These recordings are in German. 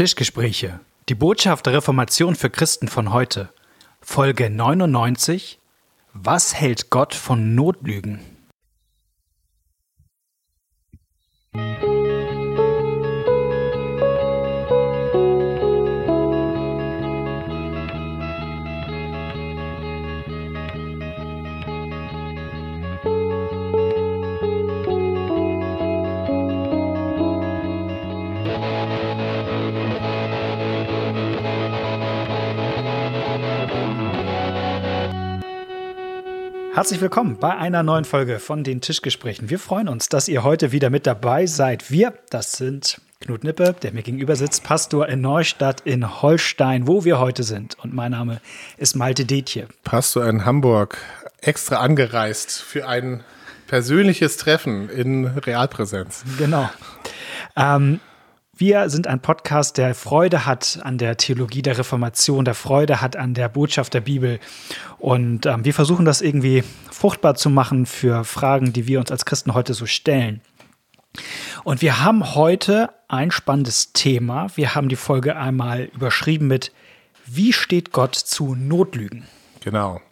Tischgespräche. Die Botschaft der Reformation für Christen von heute. Folge 99. Was hält Gott von Notlügen? Herzlich willkommen bei einer neuen Folge von den Tischgesprächen. Wir freuen uns, dass ihr heute wieder mit dabei seid. Wir, das sind Knut Nippe, der mir gegenüber sitzt, Pastor in Neustadt in Holstein, wo wir heute sind. Und mein Name ist Malte Detje. Pastor in Hamburg, extra angereist für ein persönliches Treffen in Realpräsenz. Genau. Ähm, wir sind ein Podcast, der Freude hat an der Theologie der Reformation, der Freude hat an der Botschaft der Bibel. Und ähm, wir versuchen das irgendwie fruchtbar zu machen für Fragen, die wir uns als Christen heute so stellen. Und wir haben heute ein spannendes Thema. Wir haben die Folge einmal überschrieben mit Wie steht Gott zu Notlügen? Genau.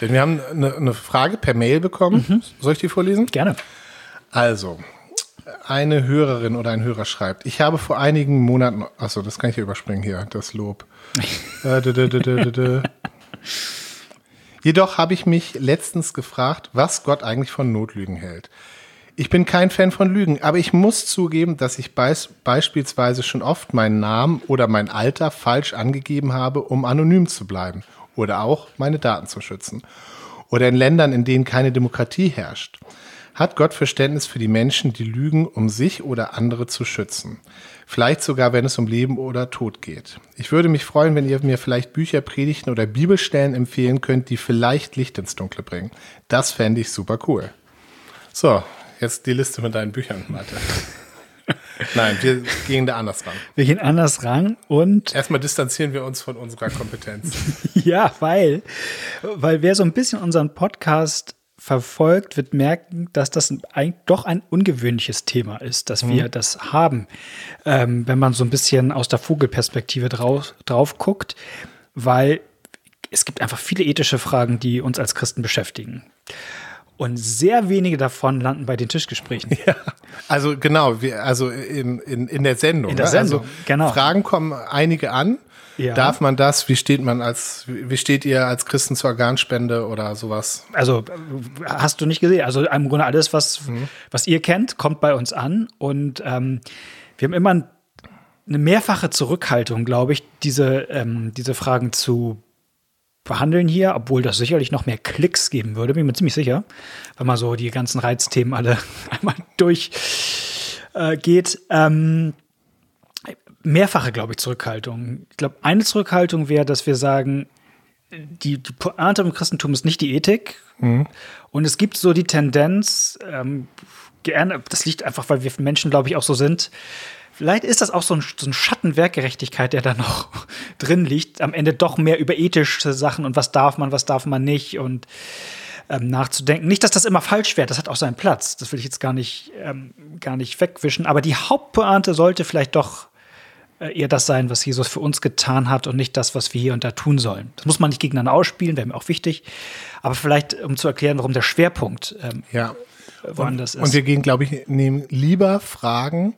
Denn wir haben eine, eine Frage per Mail bekommen. Mhm. Soll ich die vorlesen? Gerne. Also, eine Hörerin oder ein Hörer schreibt, ich habe vor einigen Monaten, achso, das kann ich ja überspringen hier, das Lob. Äh, Jedoch habe ich mich letztens gefragt, was Gott eigentlich von Notlügen hält. Ich bin kein Fan von Lügen, aber ich muss zugeben, dass ich beis beispielsweise schon oft meinen Namen oder mein Alter falsch angegeben habe, um anonym zu bleiben oder auch meine Daten zu schützen. Oder in Ländern, in denen keine Demokratie herrscht. Hat Gott Verständnis für die Menschen, die lügen, um sich oder andere zu schützen? Vielleicht sogar, wenn es um Leben oder Tod geht. Ich würde mich freuen, wenn ihr mir vielleicht Bücher, Predigten oder Bibelstellen empfehlen könnt, die vielleicht Licht ins Dunkle bringen. Das fände ich super cool. So, jetzt die Liste mit deinen Büchern, Mathe. Nein, wir gehen da anders ran. Wir gehen anders ran und. Erstmal distanzieren wir uns von unserer Kompetenz. ja, weil, weil wer so ein bisschen unseren Podcast verfolgt, wird merken, dass das eigentlich doch ein ungewöhnliches Thema ist, dass mhm. wir das haben, ähm, wenn man so ein bisschen aus der Vogelperspektive drauf, drauf guckt, weil es gibt einfach viele ethische Fragen, die uns als Christen beschäftigen. Und sehr wenige davon landen bei den Tischgesprächen. Ja, also genau, wir, also in, in, in der Sendung. In der ne? Sendung, also genau. Fragen kommen einige an ja. Darf man das? Wie steht man als, wie steht ihr als Christen zur Organspende oder sowas? Also hast du nicht gesehen. Also im Grunde alles, was, mhm. was ihr kennt, kommt bei uns an. Und ähm, wir haben immer eine mehrfache Zurückhaltung, glaube ich, diese, ähm, diese Fragen zu behandeln hier, obwohl das sicherlich noch mehr Klicks geben würde, bin ich mir ziemlich sicher, wenn man so die ganzen Reizthemen alle einmal durchgeht. Äh, ähm, mehrfache, glaube ich, Zurückhaltung. Ich glaube, eine Zurückhaltung wäre, dass wir sagen, die, die Pointe im Christentum ist nicht die Ethik. Mhm. Und es gibt so die Tendenz, ähm, das liegt einfach, weil wir Menschen, glaube ich, auch so sind. Vielleicht ist das auch so ein, so ein Schatten Werkgerechtigkeit, der da noch drin liegt. Am Ende doch mehr über ethische Sachen und was darf man, was darf man nicht und ähm, nachzudenken. Nicht, dass das immer falsch wäre, das hat auch seinen Platz. Das will ich jetzt gar nicht, ähm, gar nicht wegwischen. Aber die Hauptpointe sollte vielleicht doch eher das sein, was Jesus für uns getan hat und nicht das, was wir hier und da tun sollen. Das muss man nicht gegeneinander ausspielen, wäre mir auch wichtig. Aber vielleicht, um zu erklären, warum der Schwerpunkt ähm, ja. woanders und, ist. Und wir gehen, glaube ich, nehmen lieber Fragen,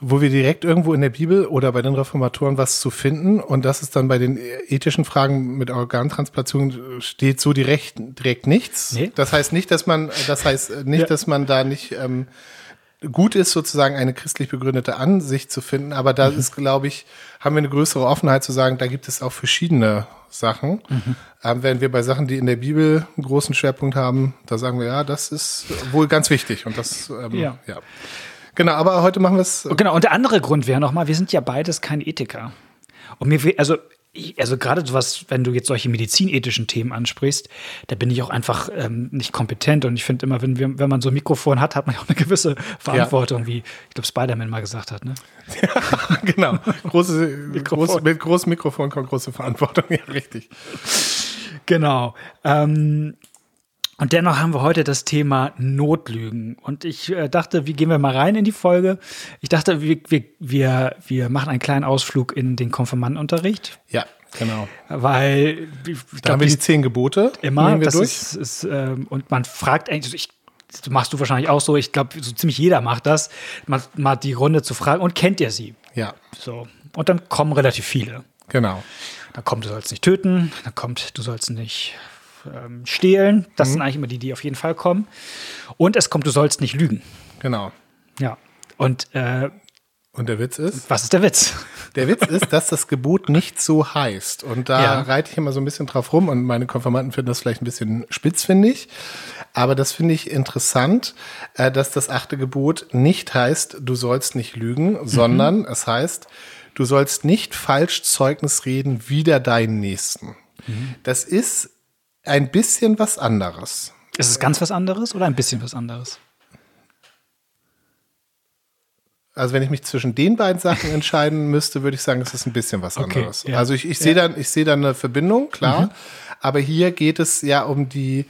wo wir direkt irgendwo in der Bibel oder bei den Reformatoren was zu finden und das ist dann bei den ethischen Fragen mit Organtransplantation steht so direkt, direkt nichts. Nee. Das heißt nicht, dass man, das heißt nicht, ja. dass man da nicht ähm, gut ist, sozusagen eine christlich begründete Ansicht zu finden. Aber da mhm. ist, glaube ich, haben wir eine größere Offenheit zu sagen, da gibt es auch verschiedene Sachen. Mhm. Ähm, während wir bei Sachen, die in der Bibel einen großen Schwerpunkt haben, da sagen wir, ja, das ist wohl ganz wichtig. Und das, ähm, ja. ja. Genau, aber heute machen wir es. Genau, und der andere Grund wäre nochmal, wir sind ja beides kein Ethiker. Und mir, also also gerade was, wenn du jetzt solche medizinethischen Themen ansprichst, da bin ich auch einfach ähm, nicht kompetent. Und ich finde immer, wenn, wir, wenn man so ein Mikrofon hat, hat man auch eine gewisse Verantwortung, ja. wie ich glaube Spider-Man mal gesagt hat. Ne? Ja, genau. Große, groß, mit großem Mikrofon kommt große Verantwortung. Ja, richtig. Genau. Ähm, Und dennoch haben wir heute das Thema Notlügen. Und ich äh, dachte, wie gehen wir mal rein in die Folge? Ich dachte, wir, wir, wir, wir machen einen kleinen Ausflug in den Konfirmandenunterricht. Ja, genau. Weil ich Da glaub, haben wir die zehn Gebote. immer, das durch. ist, ist ähm, und man fragt eigentlich, ich, das machst du wahrscheinlich auch so, ich glaube, so ziemlich jeder macht das, mal, mal die Runde zu fragen, und kennt ihr sie? Ja, So. Und dann kommen relativ viele. genau. Da kommt, du sollst nicht töten, da kommt, du sollst nicht ähm, stehlen. Das Mhm. sind eigentlich immer die, die auf jeden Fall kommen. Und es kommt, du sollst nicht lügen. Genau. Ja. Und äh, Und der Witz ist? was ist der Witz? Der Witz ist, dass das Gebot nicht so heißt. Und da Ja. reite ich immer so ein bisschen drauf rum und meine Konfirmanden finden das vielleicht ein bisschen spitz, finde ich. Aber das finde ich interessant, äh, dass das achte Gebot nicht heißt, du sollst nicht lügen, sondern es heißt, du sollst nicht falsch Zeugnis reden wider deinen Nächsten. Das ist ein bisschen was anderes. Ist es ganz was anderes oder ein bisschen was anderes? Also wenn ich mich zwischen den beiden Sachen entscheiden müsste, würde ich sagen, es ist ein bisschen was Okay, anderes. ja. Also ich, ich sehe dann, ich sehe da eine Verbindung, klar. Aber hier geht es ja um die,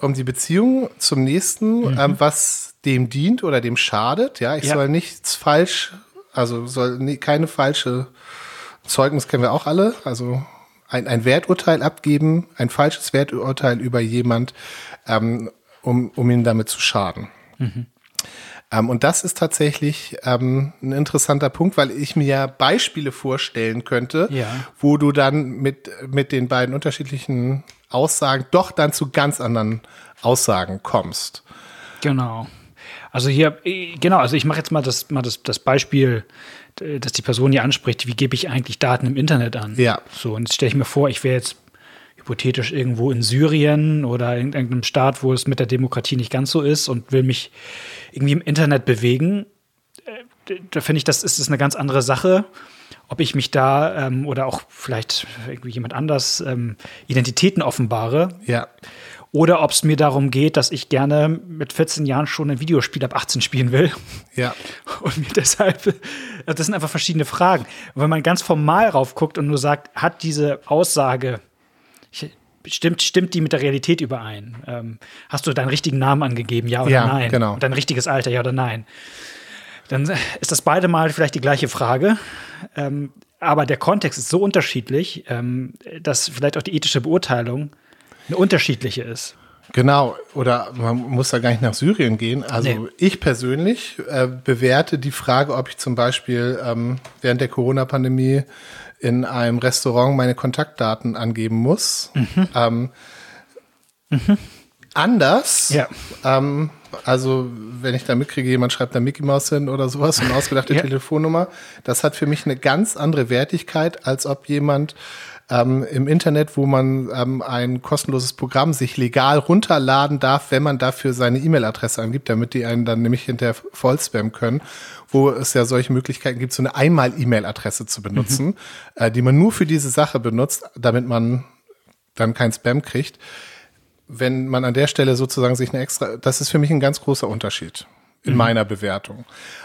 um die Beziehung zum Nächsten, ähm, was dem dient oder dem schadet. Ja, ich Ja. soll nichts falsch, also soll nie, keine falsche Zeugnis kennen wir auch alle. Also ein, ein Werturteil abgeben, ein falsches Werturteil über jemand, ähm, um, um ihn damit zu schaden. Ähm, und das ist tatsächlich ähm, ein interessanter Punkt, weil ich mir Beispiele vorstellen könnte, Ja. wo du dann mit, mit den beiden unterschiedlichen Aussagen doch dann zu ganz anderen Aussagen kommst. Genau. Also hier, äh, genau, also ich mache jetzt mal das, mal das, das Beispiel, dass die Person hier anspricht, wie gebe ich eigentlich Daten im Internet an? Ja. So, und jetzt stelle ich mir vor, ich wäre jetzt hypothetisch irgendwo in Syrien oder in irgendeinem Staat, wo es mit der Demokratie nicht ganz so ist und will mich irgendwie im Internet bewegen. Äh, Da finde ich, das ist, ist eine ganz andere Sache. Ob ich mich da ähm, oder auch vielleicht irgendwie jemand anders ähm, Identitäten offenbare, Ja. Oder ob es mir darum geht, dass ich gerne mit 14 Jahren schon ein Videospiel ab 18 spielen will. Ja. Und mir deshalb, also das sind einfach verschiedene Fragen. Und wenn man ganz formal raufguckt und nur sagt, hat diese Aussage, stimmt, stimmt die mit der Realität überein? Ähm, hast du deinen richtigen Namen angegeben, ja oder Ja, nein? genau. Und dein richtiges Alter, ja oder nein? Dann ist das beide Mal vielleicht die gleiche Frage. Ähm, aber der Kontext ist so unterschiedlich, ähm, dass vielleicht auch die ethische Beurteilung eine unterschiedliche ist. Genau, oder man muss da gar nicht nach Syrien gehen. Also Nee. ich persönlich äh, bewerte die Frage, ob ich zum Beispiel ähm, während der Corona-Pandemie in einem Restaurant meine Kontaktdaten angeben muss. Mhm. Ähm, Anders. Ja. Ähm, also wenn ich da mitkriege, jemand schreibt da Mickey Mouse hin oder sowas, eine ausgedachte Ja. Telefonnummer, das hat für mich eine ganz andere Wertigkeit, als ob jemand ähm, im Internet, wo man ähm, ein kostenloses Programm sich legal runterladen darf, wenn man dafür seine E-Mail-Adresse angibt, damit die einen dann nämlich hinterher vollspammen können, wo es ja solche Möglichkeiten gibt, so eine Einmal-E-Mail-Adresse zu benutzen, äh, die man nur für diese Sache benutzt, damit man dann kein Spam kriegt. Wenn man an der Stelle sozusagen sich eine extra, das ist für mich ein ganz großer Unterschied in meiner Bewertung.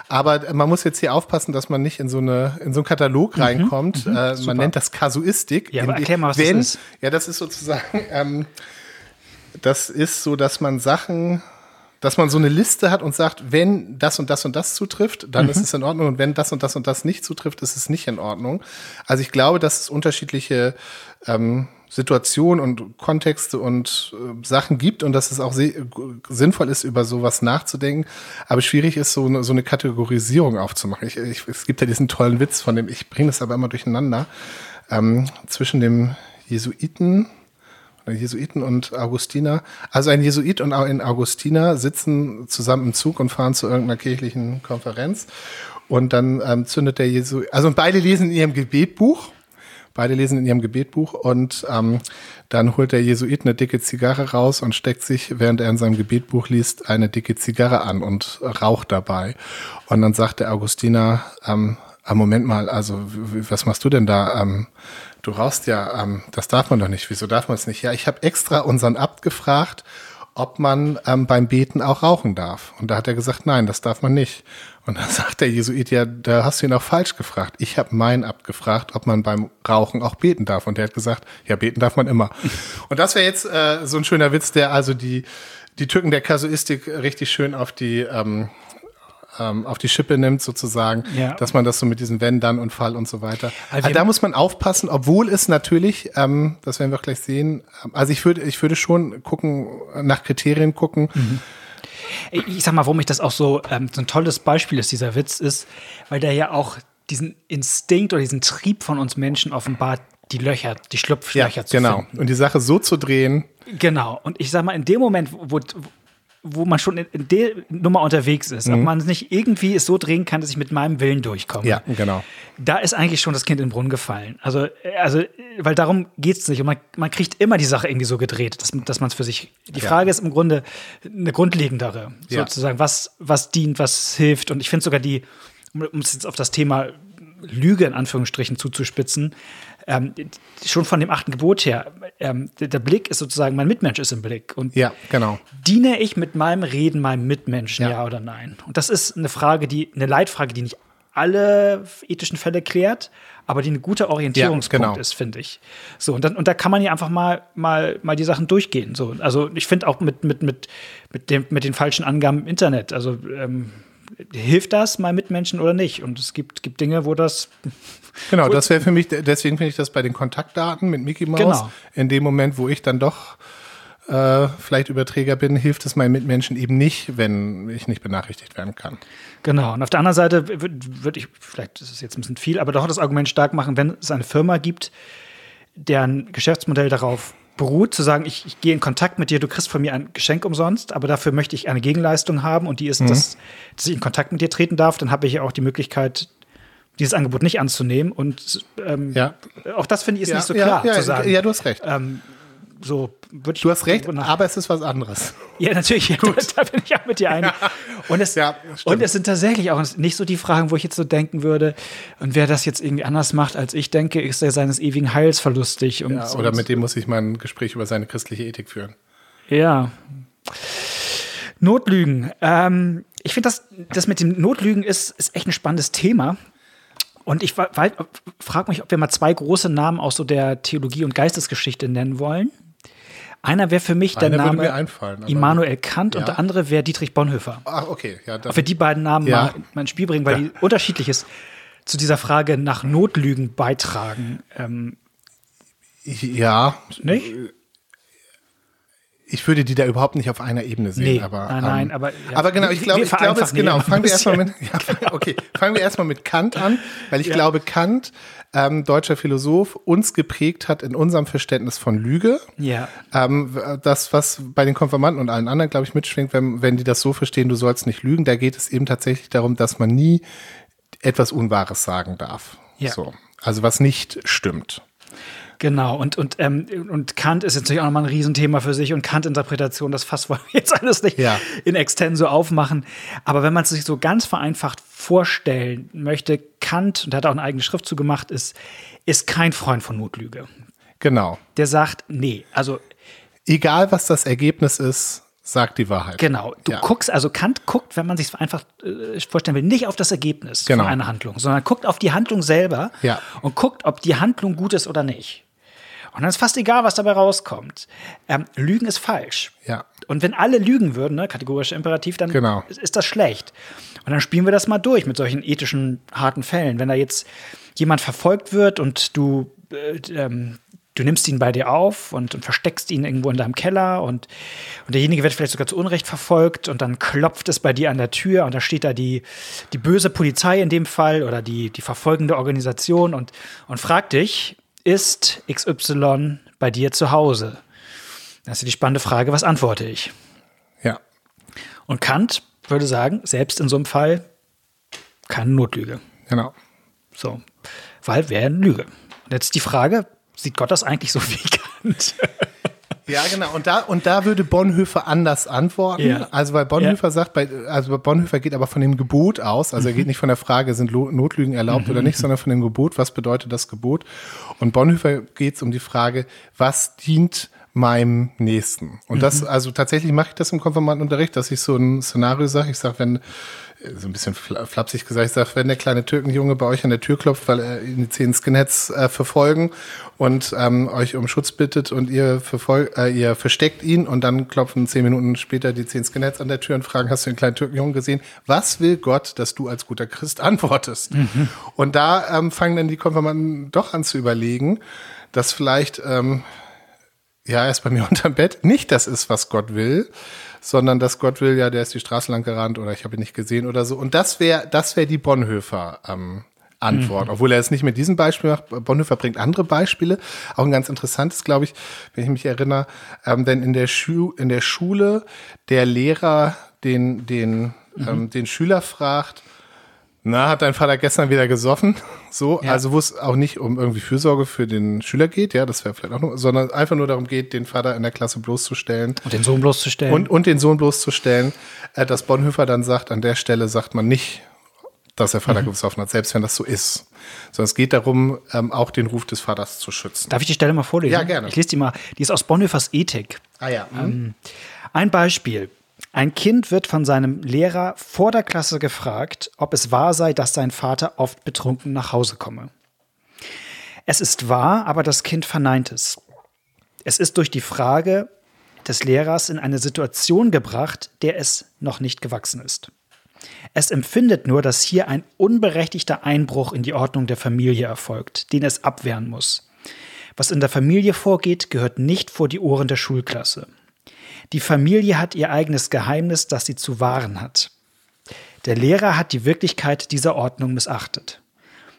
Aber man muss jetzt hier aufpassen, dass man nicht in so eine in so einen Katalog reinkommt. äh, man nennt das Kasuistik. Ja, aber erklär mal, was das wenn, ist. Ja, das ist sozusagen, ähm, das ist so, dass man Sachen, dass man so eine Liste hat und sagt, wenn das und das und das zutrifft, dann ist es in Ordnung und wenn das und das und das nicht zutrifft, ist es nicht in Ordnung. Also ich glaube, dass es unterschiedliche ähm, Situationen und Kontexte und äh, Sachen gibt und dass es auch sinnvoll ist, über sowas nachzudenken. Aber schwierig ist, so eine, so eine Kategorisierung aufzumachen. Ich, ich, es gibt ja diesen tollen Witz von dem, ich bringe das aber immer durcheinander, ähm, zwischen dem Jesuiten Jesuiten und Augustiner. Also ein Jesuit und ein Augustiner sitzen zusammen im Zug und fahren zu irgendeiner kirchlichen Konferenz. Und dann ähm, zündet der Jesuit, also beide lesen in ihrem Gebetbuch. Beide lesen in ihrem Gebetbuch und ähm, dann holt der Jesuit eine dicke Zigarre raus und steckt sich, während er in seinem Gebetbuch liest, eine dicke Zigarre an und raucht dabei. Und dann sagt der Augustiner, ähm, ah, Moment mal, also was machst du denn da? Ähm, du rauchst ja, ähm, das darf man doch nicht. Wieso darf man es nicht? Ja, ich habe extra unseren Abt gefragt, ob man ähm, beim Beten auch rauchen darf. Und da hat er gesagt, nein, das darf man nicht. Und dann sagt der Jesuit, ja, da hast du ihn auch falsch gefragt. Ich habe meinen abgefragt, ob man beim Rauchen auch beten darf. Und der hat gesagt, ja, beten darf man immer. Und das wäre jetzt äh, so ein schöner Witz, der also die, die Tücken der Kasuistik richtig schön auf die, ähm, ähm, auf die Schippe nimmt, sozusagen, Ja. dass man das so mit diesem Wenn, dann und Fall und so weiter. Also Also da muss man aufpassen, obwohl es natürlich, ähm, das werden wir auch gleich sehen, ähm, also ich würde, ich würde schon gucken, nach Kriterien gucken. Mhm. Ich sag mal, warum ich das auch so, ähm, so ein tolles Beispiel ist, dieser Witz, ist, weil der ja auch diesen Instinkt oder diesen Trieb von uns Menschen offenbart, die Löcher, die Ja, Schlupflöcher zu genau. finden. Und die Sache so zu drehen, Genau. Und ich sag mal, in dem Moment, wo, wo man schon in, der Nummer unterwegs ist, ob man es nicht irgendwie es so drehen kann, dass ich mit meinem Willen durchkomme. ja, genau. Da ist eigentlich schon das Kind in den Brunnen gefallen. Also, äh, also weil darum geht es nicht. Und man, man kriegt immer die Sache irgendwie so gedreht, dass, dass man es für sich. Die Ja. Frage ist im Grunde eine grundlegendere, Ja. sozusagen, was, was dient, was hilft. Und ich finde sogar die, um um es jetzt auf das Thema Lüge in Anführungsstrichen zuzuspitzen, ähm, schon von dem achten Gebot her, ähm, der, Blick ist sozusagen, mein Mitmensch ist im Blick. Und Ja, genau. diene ich mit meinem Reden meinem Mitmenschen, ja. Ja. oder nein? Und das ist eine Frage, die, eine Leitfrage, die nicht alle ethischen Fälle klärt, aber die ein guter Orientierungspunkt genau. ist, finde ich. So, und, dann, und da kann man ja einfach mal, mal, mal die Sachen durchgehen. So, also ich finde auch mit, mit, mit, mit, dem, mit den falschen Angaben im Internet, also ähm, hilft das meinem Mitmenschen oder nicht? Und es gibt, gibt Dinge, wo das Genau, das wäre für mich, deswegen finde ich das bei den Kontaktdaten mit Mickey Mouse, Genau. in dem Moment, wo ich dann doch äh, vielleicht Überträger bin, hilft es meinen Mitmenschen eben nicht, wenn ich nicht benachrichtigt werden kann. Genau. Und auf der anderen Seite würde würd ich, vielleicht ist es jetzt ein bisschen viel, aber doch das Argument stark machen, wenn es eine Firma gibt, deren Geschäftsmodell darauf beruht, zu sagen, ich, ich gehe in Kontakt mit dir, du kriegst von mir ein Geschenk umsonst, aber dafür möchte ich eine Gegenleistung haben und die ist, dass, dass ich in Kontakt mit dir treten darf, dann habe ich ja auch die Möglichkeit, dieses Angebot nicht anzunehmen. Und ähm, Ja. auch das finde ich ist ja, nicht so klar ja, zu sagen. Ja, du hast recht. ähm, so würde ich Du hast recht, aber es ist was anderes. ja, natürlich, da, da bin ich auch mit dir einig. Und es, und es sind tatsächlich auch nicht so die Fragen, wo ich jetzt so denken würde, und wer das jetzt irgendwie anders macht, als ich denke, ist er seines ewigen Heils verlustig. Und, Ja, oder mit dem muss ich mal ein Gespräch über seine christliche Ethik führen. Ja. Notlügen. Ähm, ich finde, das, das mit dem Notlügen ist, ist echt ein spannendes Thema. Und ich frage mich, ob wir mal zwei große Namen aus so der Theologie und Geistesgeschichte nennen wollen. Einer wäre für mich der Einer Name Immanuel Kant und Ja. der andere wäre Dietrich Bonhoeffer. Ach, okay. Ja, dann, Ob wir die beiden Namen Ja. mal, mal ins Spiel bringen, weil die unterschiedliches zu dieser Frage nach Notlügen beitragen. Ähm, ja, nicht? Ich würde die da überhaupt nicht auf einer Ebene sehen. Nee, aber, nein, nein, ähm, aber, ja. aber genau, ich glaube, ich glaube hier genau. Fangen wir erstmal mit, ja, okay, fangen wir erstmal mit Kant an, weil ich glaube, Kant, ähm, deutscher Philosoph, uns geprägt hat in unserem Verständnis von Lüge. Ja. Ähm, das, was bei den Konfirmanden und allen anderen, glaube ich, mitschwingt, wenn, wenn die das so verstehen, du sollst nicht lügen, da geht es eben tatsächlich darum, dass man nie etwas Unwahres sagen darf. Ja. So. Also was nicht stimmt. Genau, und, und, ähm, und Kant ist jetzt natürlich auch nochmal ein Riesenthema für sich und Kant-Interpretation, das Fass wollen wir jetzt alles nicht Ja. in extenso aufmachen. Aber wenn man es sich so ganz vereinfacht vorstellen möchte, Kant, und da hat er auch eine eigene Schrift zu gemacht, ist, ist kein Freund von Notlüge. Genau. Der sagt, nee, also Egal, was das Ergebnis ist, sagt die Wahrheit. Genau. Du Ja. guckst, also Kant guckt, wenn man sich einfach äh, vorstellen will, nicht auf das Ergebnis Genau. von einer Handlung, sondern guckt auf die Handlung selber Ja. und guckt, ob die Handlung gut ist oder nicht. Und dann ist fast egal, was dabei rauskommt. Ähm, Lügen ist falsch. Ja. Und wenn alle lügen würden, ne, kategorischer Imperativ, dann Genau. ist, ist das schlecht. Und dann spielen wir das mal durch mit solchen ethischen, harten Fällen. Wenn da jetzt jemand verfolgt wird und du, äh, ähm, du nimmst ihn bei dir auf und, und versteckst ihn irgendwo in deinem Keller und, und derjenige wird vielleicht sogar zu Unrecht verfolgt und dann klopft es bei dir an der Tür und da steht da die, die böse Polizei in dem Fall oder die, die verfolgende Organisation und, und fragt dich, ist XY bei dir zu Hause? Das ist die spannende Frage, was antworte ich? Ja. Und Kant würde sagen, selbst in so einem Fall keine Notlüge. Genau. So. Weil wäre eine Lüge. Und jetzt die Frage, sieht Gott das eigentlich so wie Kant? Ja, genau. Und da, und da würde Bonhoeffer anders antworten. Ja. Also, weil Bonhoeffer sagt, bei, also Bonhoeffer geht aber von dem Gebot aus. Also, er geht nicht von der Frage, sind Notlügen erlaubt oder nicht, sondern von dem Gebot. Was bedeutet das Gebot? Und Bonhoeffer geht es um die Frage, was dient meinem Nächsten. Und das, also tatsächlich mache ich das im Konfirmandenunterricht, dass ich so ein Szenario sage. Ich sage, wenn, so ein bisschen flapsig gesagt, ich sage, wenn der kleine Türkenjunge bei euch an der Tür klopft, weil er ihn die zehn Skinheads äh, verfolgen und ähm, euch um Schutz bittet und ihr, verfolgt, äh, ihr versteckt ihn und dann klopfen zehn Minuten später die zehn Skinheads an der Tür und fragen, hast du den kleinen Türkenjungen gesehen? Was will Gott, dass du als guter Christ antwortest? Mhm. Und da ähm, fangen dann die Konfirmanden doch an zu überlegen, dass vielleicht, ähm, ja, erst bei mir unterm Bett nicht das ist, was Gott will, sondern dass Gott will, ja, der ist die Straße lang gerannt oder ich habe ihn nicht gesehen oder so. Und das wäre das wäre die Bonhoeffer ähm, Antwort, mhm. obwohl er es nicht mit diesem Beispiel macht. Bonhoeffer bringt andere Beispiele, auch ein ganz interessantes, glaube ich, wenn ich mich erinnere, ähm, denn in der, Schu in der Schule der Lehrer den, den, mhm. ähm, den Schüler fragt, na, hat dein Vater gestern wieder gesoffen? So, ja. also wo es auch nicht um irgendwie Fürsorge für den Schüler geht, ja, das wäre vielleicht auch nur, sondern einfach nur darum geht, den Vater in der Klasse bloßzustellen. Und den Sohn bloßzustellen. Und, und den Sohn bloßzustellen. Äh, dass Bonhoeffer dann sagt, an der Stelle sagt man nicht, dass der Vater mhm. gesoffen hat, selbst wenn das so ist. Sondern es geht darum, ähm, auch den Ruf des Vaters zu schützen. Darf ich die Stelle mal vorlesen? Ja, gerne. Ich lese die mal. Die ist aus Bonhoeffers Ethik. Ah ja. Mhm. Ähm, ein Beispiel. Ein Kind wird von seinem Lehrer vor der Klasse gefragt, ob es wahr sei, dass sein Vater oft betrunken nach Hause komme. Es ist wahr, aber das Kind verneint es. Es ist durch die Frage des Lehrers in eine Situation gebracht, der es noch nicht gewachsen ist. Es empfindet nur, dass hier ein unberechtigter Einbruch in die Ordnung der Familie erfolgt, den es abwehren muss. Was in der Familie vorgeht, gehört nicht vor die Ohren der Schulklasse. Die Familie hat ihr eigenes Geheimnis, das sie zu wahren hat. Der Lehrer hat die Wirklichkeit dieser Ordnung missachtet.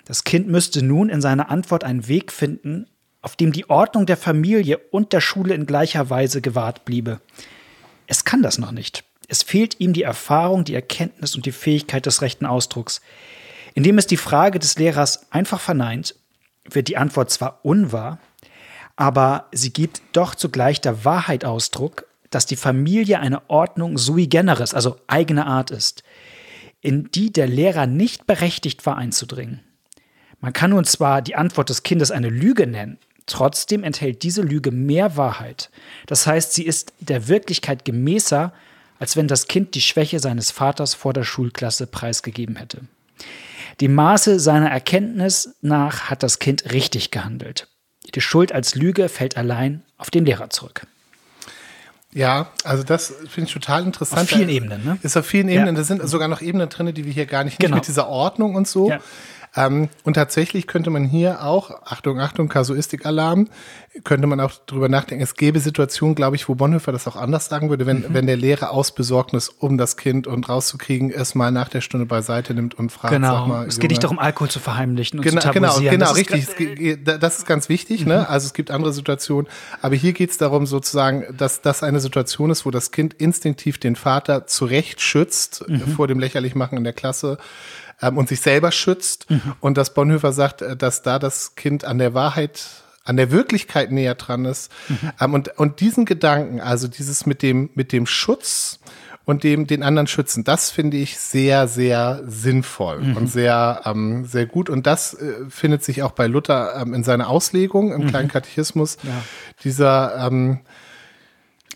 Das Kind müsste nun in seiner Antwort einen Weg finden, auf dem die Ordnung der Familie und der Schule in gleicher Weise gewahrt bliebe. Es kann das noch nicht. Es fehlt ihm die Erfahrung, die Erkenntnis und die Fähigkeit des rechten Ausdrucks. Indem es die Frage des Lehrers einfach verneint, wird die Antwort zwar unwahr, aber sie gibt doch zugleich der Wahrheit Ausdruck dass die Familie eine Ordnung sui generis, also eigene Art ist, in die der Lehrer nicht berechtigt war einzudringen. Man kann nun zwar die Antwort des Kindes eine Lüge nennen, trotzdem enthält diese Lüge mehr Wahrheit. Das heißt, sie ist der Wirklichkeit gemäßer, als wenn das Kind die Schwäche seines Vaters vor der Schulklasse preisgegeben hätte. Die Maße seiner Erkenntnis nach hat das Kind richtig gehandelt. Die Schuld als Lüge fällt allein auf den Lehrer zurück. Ja, also das finde ich total interessant. Auf vielen Ebenen, ne? Ist auf vielen Ebenen. Ja. Da sind sogar noch Ebenen drin, die wir hier gar nicht, genau. nicht mit dieser Ordnung und so. Ja. Ähm, und tatsächlich könnte man hier auch, Achtung, Achtung, Kasuistikalarm, könnte man auch drüber nachdenken. Es gäbe Situationen, glaube ich, wo Bonhoeffer das auch anders sagen würde, wenn, mhm. wenn der Lehrer aus Besorgnis um das Kind und rauszukriegen, es mal nach der Stunde beiseite nimmt und fragt, genau. sag mal. Es geht nicht darum, Alkohol zu verheimlichen und genau, zu genau, tabuisieren. Genau, genau, richtig. Ist, das ist ganz wichtig, ne? mhm. ne? Also es gibt andere Situationen. Aber hier geht es darum, sozusagen, dass das eine Situation ist, wo das Kind instinktiv den Vater zurecht schützt mhm. vor dem Lächerlichmachen in der Klasse ähm, und sich selber schützt. Mhm. Und dass Bonhoeffer sagt, äh, dass da das Kind an der Wahrheit an der Wirklichkeit näher dran ist. Mhm. Ähm, und, und diesen Gedanken, also dieses mit dem, mit dem Schutz und dem, den anderen schützen, das finde ich sehr, sehr sinnvoll mhm. und sehr, ähm, sehr gut. Und das äh, findet sich auch bei Luther ähm, in seiner Auslegung im mhm. kleinen Katechismus. Ja. Dieser, ähm,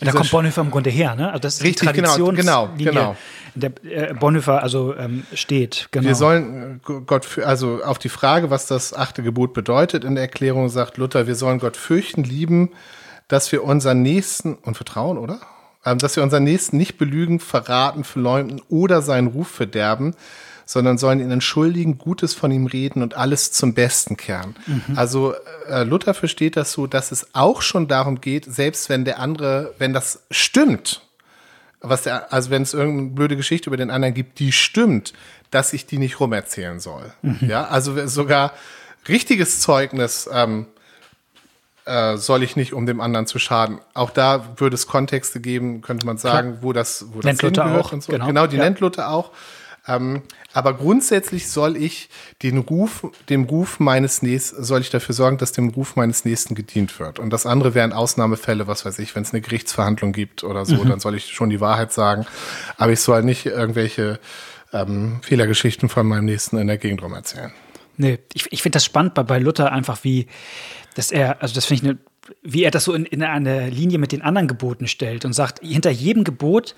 da kommt Bonhoeffer im Grunde her, ne? Also das ist richtig, die genau, genau, genau. Der äh, Bonhoeffer also ähm, steht. Genau. Wir sollen äh, Gott, also auf die Frage, was das achte Gebot bedeutet in der Erklärung, sagt Luther, wir sollen Gott fürchten, lieben, dass wir unseren Nächsten und vertrauen, oder? Ähm, dass wir unseren Nächsten nicht belügen, verraten, verleumden oder seinen Ruf verderben, sondern sollen ihn entschuldigen, Gutes von ihm reden und alles zum Besten kehren. Mhm. Also äh, Luther versteht das so, dass es auch schon darum geht, selbst wenn der andere, wenn das stimmt, was der, also wenn es irgendeine blöde Geschichte über den anderen gibt, die stimmt, dass ich die nicht rumerzählen soll. Mhm. Ja, also sogar richtiges Zeugnis ähm, äh, soll ich nicht, um dem anderen zu schaden. Auch da würde es Kontexte geben, könnte man sagen, Klar. wo das, wo das Luther auch. Und so. Genau, genau die ja. nennt Luther auch. Ähm, aber grundsätzlich soll ich den Ruf, dem Ruf meines Nächsten, soll ich dafür sorgen, dass dem Ruf meines Nächsten gedient wird. Und das andere wären Ausnahmefälle, was weiß ich, wenn es eine Gerichtsverhandlung gibt oder so, mhm. dann soll ich schon die Wahrheit sagen. Aber ich soll nicht irgendwelche ähm, Fehlergeschichten von meinem Nächsten in der Gegend rum erzählen. Nee, ich, ich finde das spannend bei, bei Luther einfach, wie, dass er, also das finde ich eine wie er das so in, in eine Linie mit den anderen Geboten stellt und sagt, hinter jedem Gebot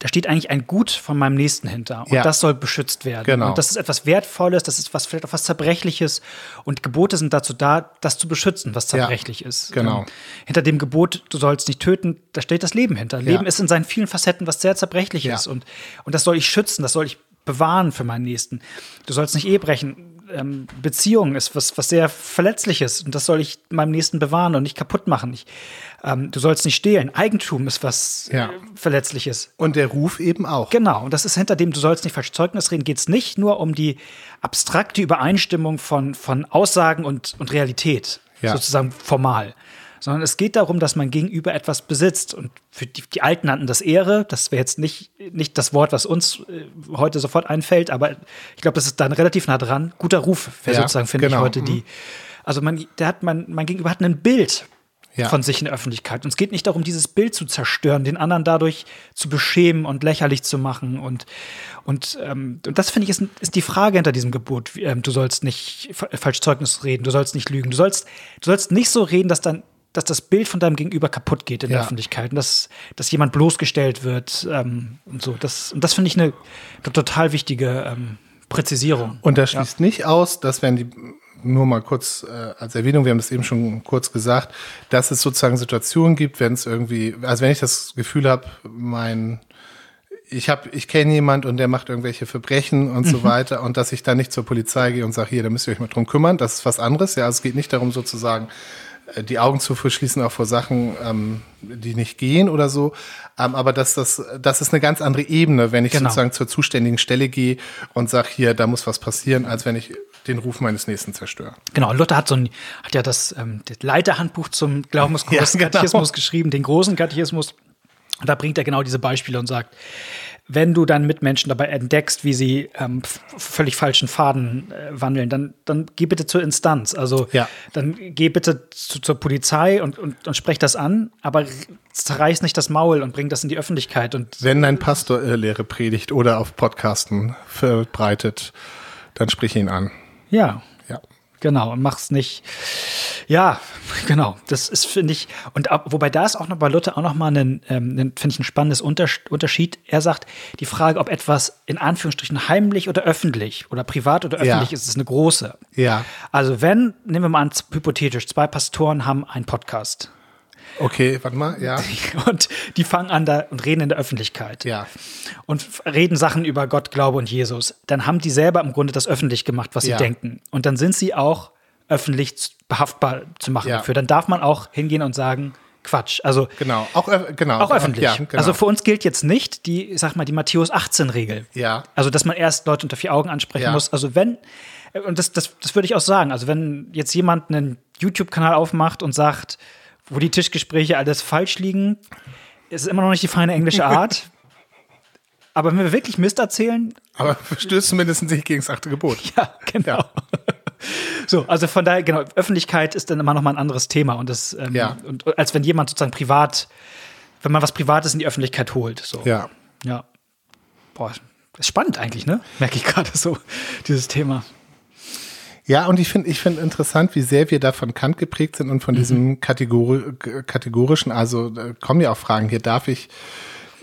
da steht eigentlich ein Gut von meinem Nächsten hinter. Und Ja. das soll beschützt werden. Genau. Und das ist etwas Wertvolles, das ist was, vielleicht auch was Zerbrechliches. Und Gebote sind dazu da, das zu beschützen, was zerbrechlich ist. genau. Ähm, hinter dem Gebot, du sollst nicht töten, da steht das Leben hinter. Leben ist in seinen vielen Facetten was sehr Zerbrechliches. Ja. Und, und das soll ich schützen, das soll ich bewahren für meinen Nächsten. Du sollst nicht Ehe brechen. Ähm, Beziehung ist was, was sehr Verletzliches und das soll ich meinem Nächsten bewahren und nicht kaputt machen. Ich, ähm, du sollst nicht stehlen. Eigentum ist was Ja. äh, Verletzliches. Und der Ruf eben auch. Genau, und das ist hinter dem, du sollst nicht falsch Zeugnis reden, geht es nicht nur um die abstrakte Übereinstimmung von, von Aussagen und, und Realität, Ja. sozusagen formal. Sondern es geht darum, dass man gegenüber etwas besitzt. Und für die, die Alten nannten das Ehre. Das wäre jetzt nicht, nicht das Wort, was uns äh, heute sofort einfällt, aber ich glaube, das ist dann relativ nah dran. Guter Ruf wäre Ja, sozusagen, finde genau. ich, heute die. Also man, der hat man, man gegenüber hat ein Bild Ja. von sich in der Öffentlichkeit. Und es geht nicht darum, dieses Bild zu zerstören, den anderen dadurch zu beschämen und lächerlich zu machen. Und, und, ähm, und das finde ich ist, ist die Frage hinter diesem Gebot. Ähm, du sollst nicht fa- falsch Zeugnis reden, du sollst nicht lügen, du sollst, du sollst nicht so reden, dass dann dass das Bild von deinem Gegenüber kaputt geht in der Ja. Öffentlichkeit und dass, dass jemand bloßgestellt wird ähm, und so. Das, und das finde ich eine total wichtige ähm, Präzisierung. Und das schließt nicht aus, dass wenn die, nur mal kurz äh, als Erwähnung, wir haben das eben schon kurz gesagt, dass es sozusagen Situationen gibt, wenn es irgendwie, also wenn ich das Gefühl habe, mein ich habe, ich kenne jemand und der macht irgendwelche Verbrechen und so weiter und dass ich dann nicht zur Polizei gehe und sage, hier, da müsst ihr euch mal drum kümmern, das ist was anderes. Ja, also es geht nicht darum sozusagen die Augen zu verschließen auch vor Sachen, ähm, die nicht gehen oder so. Ähm, aber dass das, das ist eine ganz andere Ebene, wenn ich Genau. sozusagen zur zuständigen Stelle gehe und sage, hier, da muss was passieren, als wenn ich den Ruf meines Nächsten zerstöre. Genau, und Luther hat so ein, hat ja das, ähm, das Leiterhandbuch zum Glaubenskurs Ja, genau. Katechismus geschrieben, den großen Katechismus. Und da bringt er genau diese Beispiele und sagt, wenn du dann Mitmenschen dabei entdeckst, wie sie ähm, völlig falschen Faden äh, wandeln, dann, dann geh bitte zur Instanz. Also Ja. dann geh bitte zu, zur Polizei und, und, und sprech das an, aber zerreiß nicht das Maul und bring das in die Öffentlichkeit. Und Wenn ein Pastor Irrlehre predigt oder auf Podcasten verbreitet, dann sprich ihn an. Ja. Genau, und mach's nicht. Ja, genau. Das ist, finde ich, und ab, wobei da ist auch noch bei Luther auch noch mal ein, ähm, finde ich, ein spannendes Unters Unterschied. Er sagt, die Frage, ob etwas in Anführungsstrichen heimlich oder öffentlich oder privat oder Ja. öffentlich ist, ist eine große. Ja. Also wenn, nehmen wir mal an, hypothetisch, zwei Pastoren haben einen Podcast Okay, warte mal, ja. und die fangen an da und reden in der Öffentlichkeit Ja. und reden Sachen über Gott, Glaube und Jesus, dann haben die selber im Grunde das öffentlich gemacht, was sie Ja. denken. Und dann sind sie auch öffentlich behaftbar zu machen Ja. dafür. Dann darf man auch hingehen und sagen, Quatsch. Also Genau, auch, genau. auch öffentlich. Ja, genau. Also für uns gilt jetzt nicht die, ich sag mal, die Matthäus 18-Regel. Ja. Also, dass man erst Leute unter vier Augen ansprechen Ja. muss. Also wenn, äh, und das, das, das würde ich auch sagen, also wenn jetzt jemand einen YouTube-Kanal aufmacht und sagt, wo die Tischgespräche alles falsch liegen, ist es immer noch nicht die feine englische Art. Aber wenn wir wirklich Mist erzählen, Aber verstößt zumindest nicht gegen das achte Gebot. ja, genau. So, also von daher, genau, Öffentlichkeit ist dann immer noch mal ein anderes Thema. Und das, ähm, Ja. und als wenn jemand sozusagen privat, wenn man was Privates in die Öffentlichkeit holt. So. Ja. Ja. Boah, ist spannend eigentlich, ne? Merke ich gerade so, dieses Thema. Ja, und ich finde ich finde interessant, wie sehr wir da von Kant geprägt sind und von diesem Kategori kategorischen, also da kommen ja auch Fragen hier, darf ich,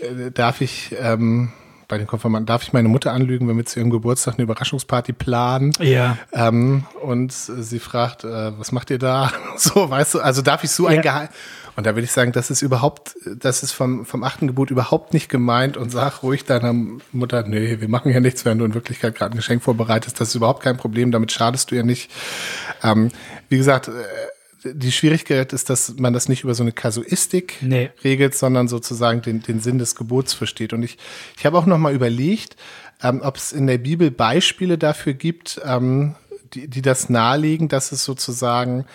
äh, darf ich, ähm, bei den Konformanten, darf ich meine Mutter anlügen, wenn wir zu ihrem Geburtstag eine Überraschungsparty planen? Ja. Ähm, und sie fragt, äh, was macht ihr da? So, weißt du, also darf ich so ein Ja. Geheim. Und da würde ich sagen, das ist überhaupt, das ist vom, vom achten Gebot überhaupt nicht gemeint und sag ruhig deiner Mutter, nee, wir machen ja nichts, wenn du in Wirklichkeit gerade ein Geschenk vorbereitest. Das ist überhaupt kein Problem, damit schadest du ja nicht. Ähm, wie gesagt, äh, die Schwierigkeit ist, dass man das nicht über so eine Kasuistik Nee. regelt, sondern sozusagen den, den Sinn des Gebots versteht. Und ich, ich habe auch noch mal überlegt, ähm, ob es in der Bibel Beispiele dafür gibt, ähm, die, die das nahelegen, dass es sozusagen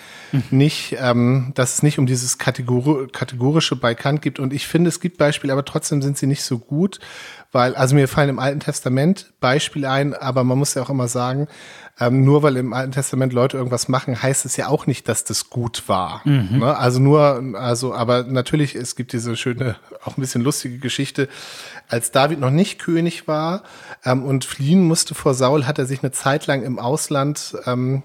nicht, ähm, dass es nicht um dieses Kategori kategorische bei Kant gibt. Und ich finde, es gibt Beispiele, aber trotzdem sind sie nicht so gut, weil, also mir fallen im Alten Testament Beispiele ein, aber man muss ja auch immer sagen, ähm, nur weil im Alten Testament Leute irgendwas machen, heißt es ja auch nicht, dass das gut war. Ne? Also nur, also, aber natürlich, es gibt diese schöne, auch ein bisschen lustige Geschichte, als David noch nicht König war ähm, und fliehen musste vor Saul, hat er sich eine Zeit lang im Ausland ähm,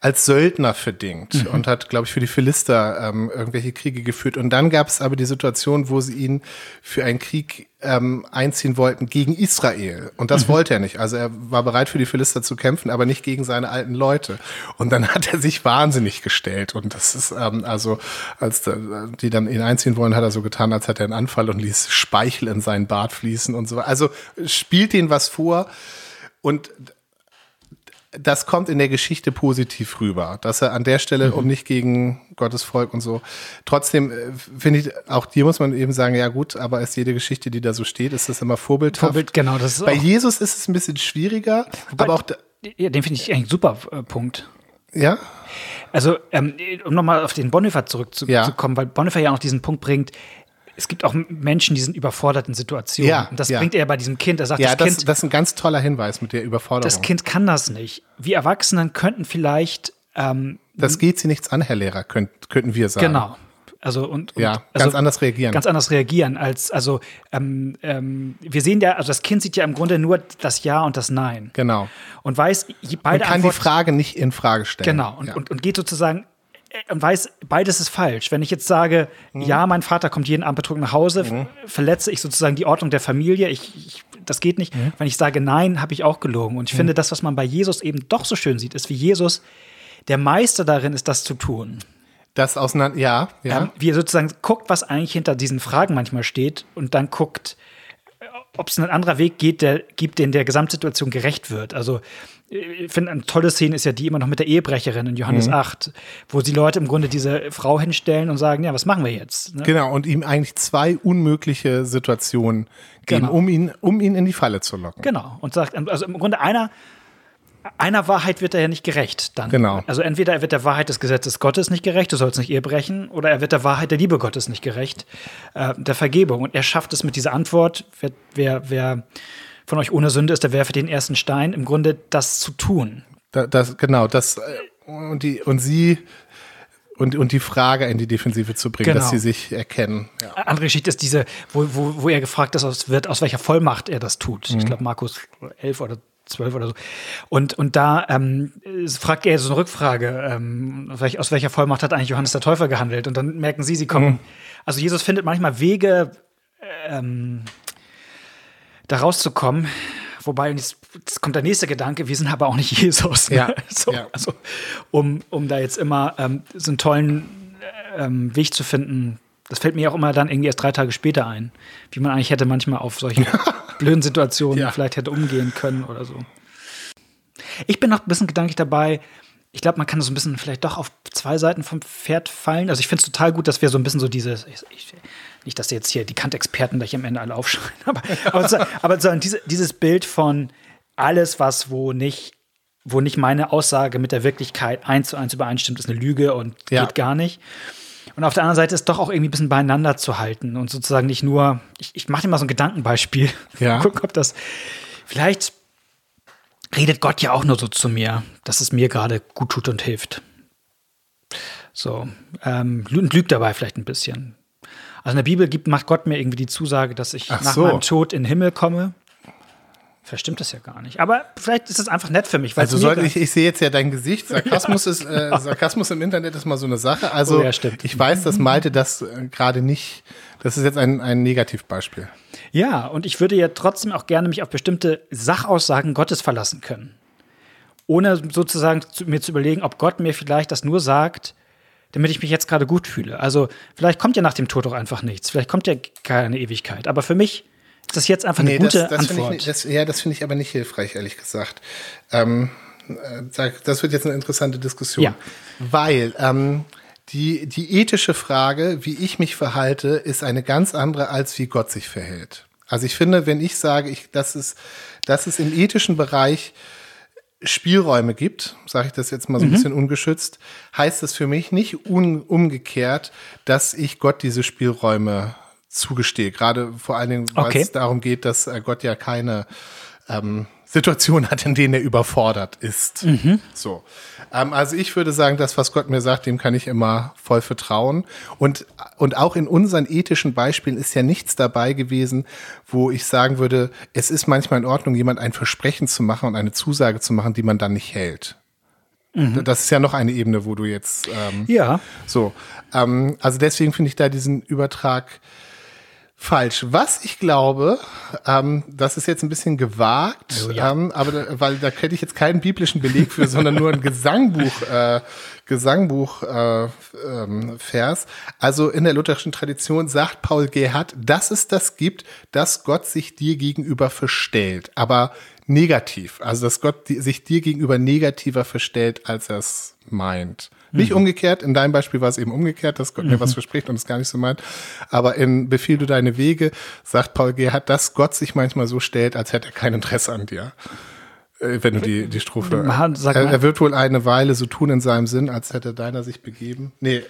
als Söldner verdingt mhm. und hat, glaube ich, für die Philister ähm, irgendwelche Kriege geführt. Und dann gab es aber die Situation, wo sie ihn für einen Krieg ähm, einziehen wollten gegen Israel. Und das mhm. wollte er nicht. Also er war bereit für die Philister zu kämpfen, aber nicht gegen seine alten Leute. Und dann hat er sich wahnsinnig gestellt. Und das ist ähm, also, als die dann ihn einziehen wollen, hat er so getan, als hätte er einen Anfall und ließ Speichel in seinen Bart fließen und so weiter. Also spielt ihnen was vor. Und das kommt in der Geschichte positiv rüber, dass er an der Stelle, mhm. um nicht gegen Gottes Volk und so, trotzdem äh, finde ich, auch dir muss man eben sagen, ja gut, aber ist jede Geschichte, die da so steht, ist das immer vorbildhaft. Vorbild, genau. Das ist Bei Jesus ist es ein bisschen schwieriger, Wobei, aber auch. Ja, den finde ich eigentlich super äh, Punkt. Ja? Also, ähm, um nochmal auf den Bonhoeffer zurückzukommen, ja. weil Bonhoeffer ja auch noch diesen Punkt bringt, es gibt auch Menschen, die sind überfordert in Situationen. Ja, und das ja. bringt er bei diesem Kind. Er sagt, ja, das, das, kind, das ist ein ganz toller Hinweis mit der Überforderung. Das Kind kann das nicht. Wir Erwachsenen könnten vielleicht. Ähm, das geht sie nichts an, Herr Lehrer, könnt, könnten wir sagen. Genau. Also und, und ja, ganz also, anders reagieren. Ganz anders reagieren als also ähm, ähm, wir sehen ja, also das Kind sieht ja im Grunde nur das Ja und das Nein. Genau. Und weiß beide und kann Antworten, die Frage nicht in Frage stellen. Genau und, ja. und, und geht sozusagen und weiß, beides ist falsch. Wenn ich jetzt sage, mhm. ja, mein Vater kommt jeden Abend betrunken nach Hause, mhm. verletze ich sozusagen die Ordnung der Familie. Ich, ich das geht nicht. Mhm. Wenn ich sage nein, habe ich auch gelogen. Und ich mhm. finde, das, was man bei Jesus eben doch so schön sieht, ist, wie Jesus der Meister darin ist, das zu tun. Das auseinander, ja, ja. Ähm, wie er sozusagen guckt, was eigentlich hinter diesen Fragen manchmal steht und dann guckt, ob es einen anderen Weg geht, der gibt, den der Gesamtsituation gerecht wird. Also ich finde, eine tolle Szene ist ja die immer noch mit der Ehebrecherin in Johannes mhm. 8, wo die Leute im Grunde diese Frau hinstellen und sagen, ja, was machen wir jetzt? Ne? Genau, und ihm eigentlich zwei unmögliche Situationen geben, genau. um, ihn, um ihn in die Falle zu locken. Genau, und sagt, also im Grunde einer, einer Wahrheit wird er ja nicht gerecht dann. Genau. Also entweder er wird der Wahrheit des Gesetzes Gottes nicht gerecht, du sollst nicht Ehe brechen, oder er wird der Wahrheit der Liebe Gottes nicht gerecht, äh, der Vergebung. Und er schafft es mit dieser Antwort, wer, wer, wer von euch ohne Sünde ist, der werfe den ersten Stein, im Grunde das zu tun. Da, das, genau, das, äh, und, die, und sie und, und die Frage in die Defensive zu bringen, genau. dass sie sich erkennen. Ja. Andere Geschichte ist diese, wo, wo, wo er gefragt ist, wird, aus welcher Vollmacht er das tut. Mhm. Ich glaube, Markus 11 oder 12 oder so. Und, und da ähm, fragt er so eine Rückfrage, ähm, aus welcher Vollmacht hat eigentlich Johannes der Täufer gehandelt? Und dann merken sie, sie kommen. Mhm. Also Jesus findet manchmal Wege, ähm, da rauszukommen. Wobei, jetzt, jetzt, kommt der nächste Gedanke, wir sind aber auch nicht Jesus. Ne? Ja, so, ja. Also, um, um da jetzt immer ähm, so einen tollen ähm, Weg zu finden, das fällt mir auch immer dann irgendwie erst drei Tage später ein, wie man eigentlich hätte manchmal auf solche blöden Situationen ja. vielleicht hätte umgehen können oder so. Ich bin noch ein bisschen gedanklich dabei, ich glaube, man kann so ein bisschen vielleicht doch auf zwei Seiten vom Pferd fallen. Also ich finde es total gut, dass wir so ein bisschen so diese, ich, ich, nicht, dass jetzt hier die Kant-Experten gleich am Ende alle aufschreien, aber, aber, so, aber so diese, dieses Bild von alles, was wo nicht, wo nicht meine Aussage mit der Wirklichkeit eins zu eins übereinstimmt, ist eine Lüge und ja. geht gar nicht. Und auf der anderen Seite ist doch auch irgendwie ein bisschen beieinander zu halten und sozusagen nicht nur, ich, ich mache dir mal so ein Gedankenbeispiel. Ja. Gucken, ob das, vielleicht redet Gott ja auch nur so zu mir, dass es mir gerade gut tut und hilft. So, ähm, und lügt dabei vielleicht ein bisschen. Also in der Bibel gibt, macht Gott mir irgendwie die Zusage, dass ich Ach nach so. meinem Tod in den Himmel komme. Vielleicht stimmt das ja gar nicht. Aber vielleicht ist es einfach nett für mich. Also soll, ich, ich sehe jetzt ja dein Gesicht. Sarkasmus, ja, ist, äh, Sarkasmus im Internet ist mal so eine Sache. Also oh, ja, ich weiß, dass Malte das äh, gerade nicht. Das ist jetzt ein, ein Negativbeispiel. Ja, und ich würde ja trotzdem auch gerne mich auf bestimmte Sachaussagen Gottes verlassen können. Ohne sozusagen zu, mir zu überlegen, ob Gott mir vielleicht das nur sagt, damit ich mich jetzt gerade gut fühle. Also vielleicht kommt ja nach dem Tod auch einfach nichts. Vielleicht kommt ja keine Ewigkeit. Aber für mich ist das jetzt einfach eine nee, gute das, das Antwort. Ich, das, ja, das finde ich aber nicht hilfreich, ehrlich gesagt. Ähm, äh, das wird jetzt eine interessante Diskussion. Ja. Weil ähm, die, die ethische Frage, wie ich mich verhalte, ist eine ganz andere, als wie Gott sich verhält. Also ich finde, wenn ich sage, ich, das ist, das ist im ethischen Bereich Spielräume gibt, sage ich das jetzt mal so ein mhm. bisschen ungeschützt, heißt das für mich nicht umgekehrt, dass ich Gott diese Spielräume zugestehe. Gerade vor allen Dingen, weil okay. es darum geht, dass äh, Gott ja keine ähm, Situation hat, in denen er überfordert ist. Mhm. So. Ähm, also ich würde sagen, das, was Gott mir sagt, dem kann ich immer voll vertrauen. Und, und auch in unseren ethischen Beispielen ist ja nichts dabei gewesen, wo ich sagen würde, es ist manchmal in Ordnung, jemand ein Versprechen zu machen und eine Zusage zu machen, die man dann nicht hält. Mhm. Das ist ja noch eine Ebene, wo du jetzt. Ähm, ja. So. Ähm, also deswegen finde ich da diesen Übertrag falsch. Was ich glaube, ähm, das ist jetzt ein bisschen gewagt, oh, ja. ähm, aber da, weil da hätte ich jetzt keinen biblischen Beleg für, sondern nur ein Gesangbuch, äh, Gesangbuch äh, ähm, Vers. Also in der lutherischen Tradition sagt Paul Gerhard, dass es das gibt, dass Gott sich dir gegenüber verstellt, aber negativ. Also dass Gott sich dir gegenüber negativer verstellt, als er es meint. Nicht mhm. umgekehrt, in deinem Beispiel war es eben umgekehrt, dass Gott mhm. mir was verspricht und es gar nicht so meint. Aber in Befiehl du deine Wege, sagt Paul Gerhard, dass Gott sich manchmal so stellt, als hätte er kein Interesse an dir. Äh, wenn du die, die Strophe. Er, er, wird wohl eine Weile so tun in seinem Sinn, als hätte deiner sich begeben. Nee,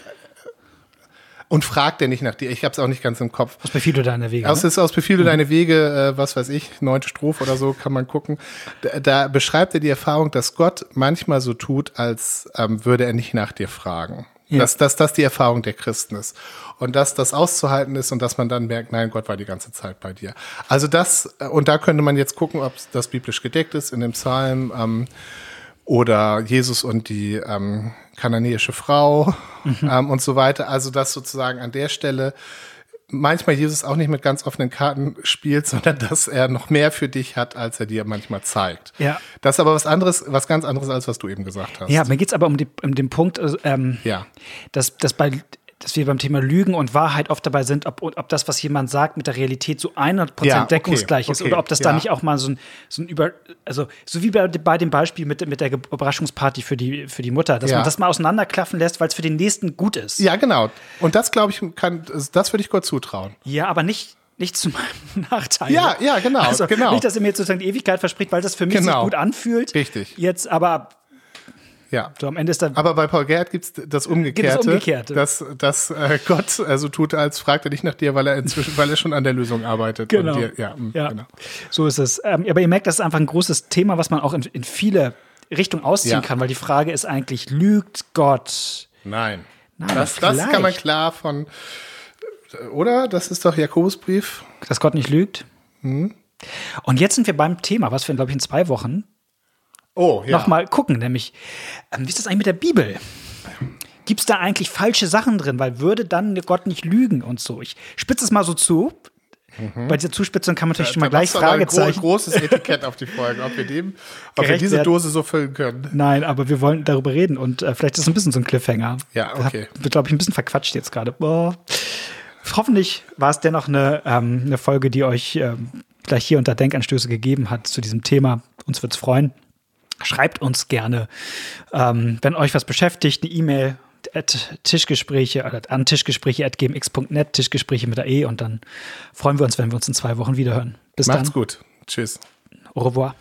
und fragt er nicht nach dir. Ich habe es auch nicht ganz im Kopf. Aus Befehl deine Wege. Aus, ne? aus Befehl mhm. deine Wege, äh, was weiß ich, neunte Strophe oder so, kann man gucken. Da, da beschreibt er die Erfahrung, dass Gott manchmal so tut, als ähm, würde er nicht nach dir fragen. Ja. Dass, dass das die Erfahrung der Christen ist. Und dass das auszuhalten ist und dass man dann merkt, nein, Gott war die ganze Zeit bei dir. Also das, äh, und da könnte man jetzt gucken, ob das biblisch gedeckt ist in dem Psalm. Ähm, oder Jesus und die ähm, kananäische Frau mhm. ähm, und so weiter. Also dass sozusagen an der Stelle manchmal Jesus auch nicht mit ganz offenen Karten spielt, sondern dass er noch mehr für dich hat, als er dir manchmal zeigt. Ja. Das ist aber was anderes, was ganz anderes, als was du eben gesagt hast. Ja, mir geht's aber um, die, um den Punkt, also, ähm, ja. dass, dass bei dass wir beim Thema Lügen und Wahrheit oft dabei sind, ob, ob das, was jemand sagt, mit der Realität so 100% ja, okay, deckungsgleich ist okay, oder ob das ja. da nicht auch mal so ein, so ein Über, also so wie bei, bei dem Beispiel mit, mit der Überraschungsparty für die, für die Mutter, dass ja. man das mal auseinanderklaffen lässt, weil es für den Nächsten gut ist. Ja, genau. Und das, glaube ich, kann, das würde ich Gott zutrauen. Ja, aber nicht, nicht zu meinem Nachteil. Ja, ja, genau. Also genau. Nicht, dass er mir jetzt sozusagen die Ewigkeit verspricht, weil das für mich genau. sich gut anfühlt. Richtig. Jetzt aber ja. So am Ende ist dann. Aber bei Paul Gerd gibt es das Umgekehrte. Das Umgekehrte. Dass, dass äh, Gott also tut, als fragt er nicht nach dir, weil er inzwischen, weil er schon an der Lösung arbeitet. Genau. Dir, ja, mh, ja, genau. So ist es. Ähm, aber ihr merkt, das ist einfach ein großes Thema, was man auch in, in viele Richtungen ausziehen ja. kann, weil die Frage ist eigentlich, lügt Gott? Nein. Nein das, das kann man klar von, oder? Das ist doch Jakobusbrief. Dass Gott nicht lügt? Mhm. Und jetzt sind wir beim Thema, was wir, glaube ich, in zwei Wochen oh, ja. nochmal gucken, nämlich, ähm, wie ist das eigentlich mit der Bibel? Gibt es da eigentlich falsche Sachen drin? Weil würde dann Gott nicht lügen und so? Ich spitze es mal so zu. Mhm. Bei dieser Zuspitzung kann man natürlich schon mal gleich Fragezeichen. Ein großes Etikett auf die Folge, ob wir dem, ob wir diese Dose so füllen können. Nein, aber wir wollen darüber reden und äh, vielleicht ist es ein bisschen so ein Cliffhanger. Ja, okay. Wird, glaube ich, ein bisschen verquatscht jetzt gerade. Hoffentlich war es dennoch eine, ähm, eine Folge, die euch ähm, gleich hier unter Denkanstöße gegeben hat zu diesem Thema. Uns wird es freuen. Schreibt uns gerne, ähm, wenn euch was beschäftigt, eine E-Mail at Tischgespräche oder an tischgespräche.gmx.net, Tischgespräche mit der E und dann freuen wir uns, wenn wir uns in zwei Wochen wiederhören. Bis Macht's dann. gut. Tschüss. Au revoir.